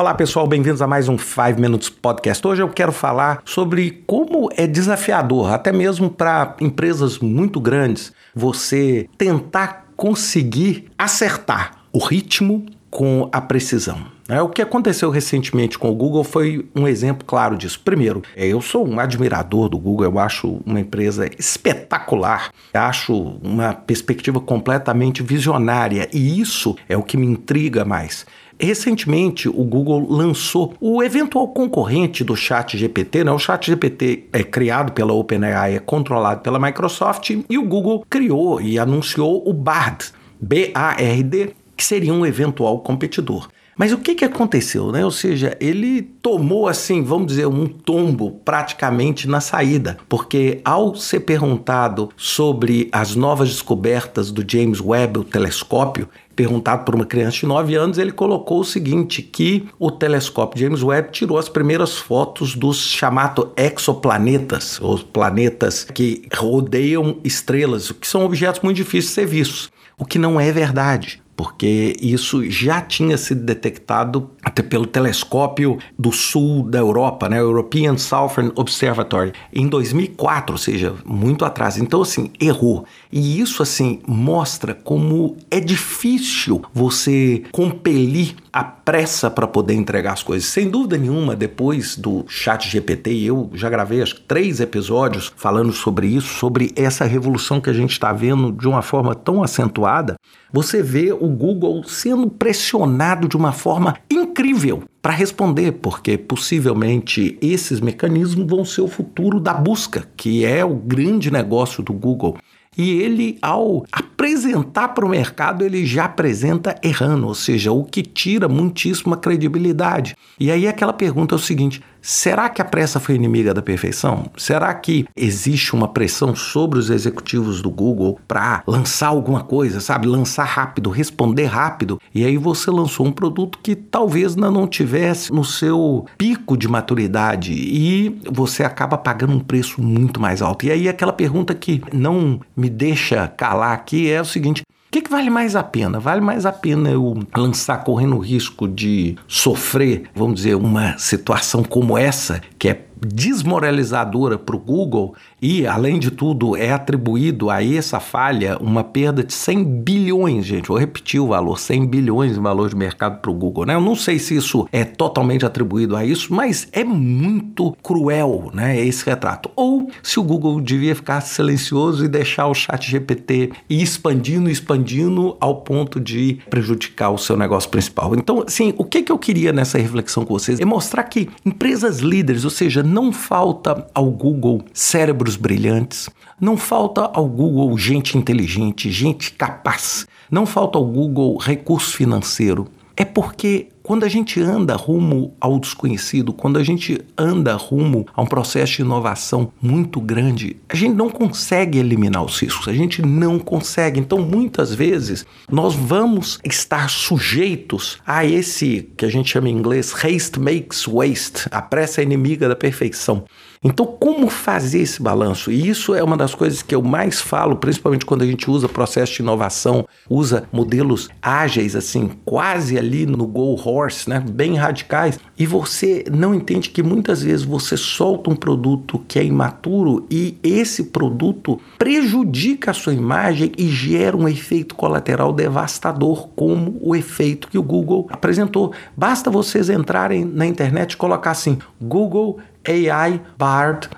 Olá pessoal, bem-vindos a mais um 5 Minutes Podcast. Hoje eu quero falar sobre como é desafiador, até mesmo para empresas muito grandes, você tentar conseguir acertar o ritmo com a precisão. É, o que aconteceu recentemente com o Google foi um exemplo claro disso. Primeiro, é, eu sou um admirador do Google, eu acho uma empresa espetacular, acho uma perspectiva completamente visionária e isso é o que me intriga mais. Recentemente, o Google lançou o eventual concorrente do Chat GPT, né? O Chat GPT é criado pela OpenAI, é controlado pela Microsoft, e o Google criou e anunciou o Bard, B-A-R-D, que seria um eventual competidor. Mas o que, que aconteceu, né? Ou seja, ele tomou assim, vamos dizer, um tombo praticamente na saída, porque ao ser perguntado sobre as novas descobertas do James Webb, o telescópio, perguntado por uma criança de 9 anos, ele colocou o seguinte: que o telescópio James Webb tirou as primeiras fotos dos chamados exoplanetas, os planetas que rodeiam estrelas, que são objetos muito difíceis de ser vistos. O que não é verdade porque isso já tinha sido detectado até pelo telescópio do sul da Europa, né, European Southern Observatory, em 2004, ou seja, muito atrás. Então, assim, errou. E isso, assim, mostra como é difícil você compelir a pressa para poder entregar as coisas. Sem dúvida nenhuma, depois do Chat GPT, eu já gravei acho, três episódios falando sobre isso, sobre essa revolução que a gente está vendo de uma forma tão acentuada. Você vê o Google sendo pressionado de uma forma incrível para responder, porque possivelmente esses mecanismos vão ser o futuro da busca, que é o grande negócio do Google. E ele, ao apresentar para o mercado, ele já apresenta errando, ou seja, o que tira muitíssima credibilidade. E aí aquela pergunta é o seguinte: Será que a pressa foi inimiga da perfeição? Será que existe uma pressão sobre os executivos do Google para lançar alguma coisa, sabe? Lançar rápido, responder rápido. E aí você lançou um produto que talvez ainda não tivesse no seu pico de maturidade e você acaba pagando um preço muito mais alto. E aí aquela pergunta que não me deixa calar aqui é o seguinte: o que, que, vale mais a pena? Vale mais a pena eu lançar correndo o risco de sofrer, vamos dizer, uma situação como essa, que é desmoralizadora para o Google e, além de tudo, é atribuído a essa falha uma perda de 100 bilhões, gente. Vou repetir o valor: 100 bilhões de valor de mercado para o Google. Né? Eu não sei se isso é totalmente atribuído a isso, mas é muito cruel né, esse retrato. Ou se o Google devia ficar silencioso e deixar o chat GPT ir expandindo, expandindo ao ponto de prejudicar o seu negócio principal. Então, assim, o que, que eu queria nessa reflexão com vocês é mostrar que empresas líderes, ou seja, não falta ao Google cérebros brilhantes, não falta ao Google gente inteligente, gente capaz, não falta ao Google recurso financeiro. É porque quando a gente anda rumo ao desconhecido, quando a gente anda rumo a um processo de inovação muito grande, a gente não consegue eliminar os riscos, a gente não consegue. Então, muitas vezes, nós vamos estar sujeitos a esse que a gente chama em inglês haste makes waste, a pressa é inimiga da perfeição. Então, como fazer esse balanço? E isso é uma das coisas que eu mais falo, principalmente quando a gente usa processo de inovação, usa modelos ágeis, assim, quase ali no go horse, né? Bem radicais. E você não entende que muitas vezes você solta um produto que é imaturo e esse produto prejudica a sua imagem e gera um efeito colateral devastador, como o efeito que o Google apresentou. Basta vocês entrarem na internet e colocar assim: Google AI Bard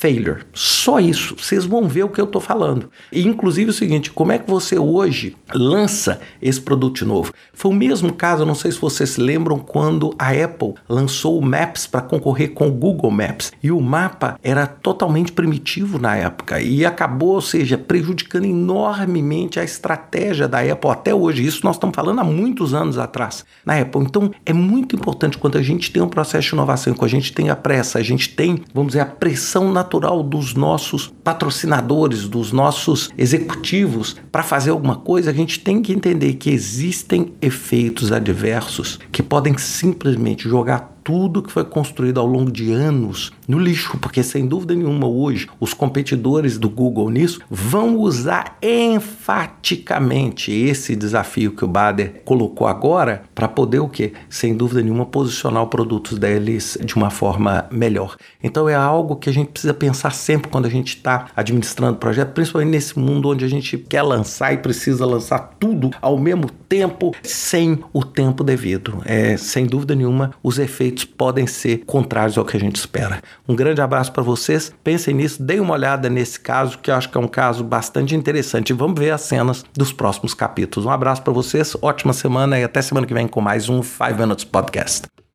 failure. Só isso. Vocês vão ver o que eu estou falando. E inclusive o seguinte, como é que você hoje lança esse produto novo? Foi o mesmo caso, não sei se vocês se lembram, quando a Apple lançou o Maps para concorrer com o Google Maps. E o mapa era totalmente primitivo na época e acabou, ou seja, prejudicando enormemente a estratégia da Apple até hoje. Isso nós estamos falando há muitos anos atrás na Apple. Então é muito importante quando a gente tem um processo de inovação, quando a gente tem a pressa, a gente tem, vamos dizer, a pressão natural natural dos nossos patrocinadores, dos nossos executivos. Para fazer alguma coisa, a gente tem que entender que existem efeitos adversos que podem simplesmente jogar tudo que foi construído ao longo de anos no lixo, porque sem dúvida nenhuma hoje os competidores do Google nisso vão usar enfaticamente esse desafio que o Bader colocou agora para poder o quê? Sem dúvida nenhuma posicionar os produtos deles de uma forma melhor. Então é algo que a gente precisa pensar sempre quando a gente está administrando projeto, principalmente nesse mundo onde a gente quer lançar e precisa lançar tudo ao mesmo tempo sem o tempo devido. É, sem dúvida nenhuma, os efeitos podem ser contrários ao que a gente espera. Um grande abraço para vocês. Pensem nisso, deem uma olhada nesse caso, que eu acho que é um caso bastante interessante. Vamos ver as cenas dos próximos capítulos. Um abraço para vocês, ótima semana e até semana que vem com mais um 5 Minutes Podcast.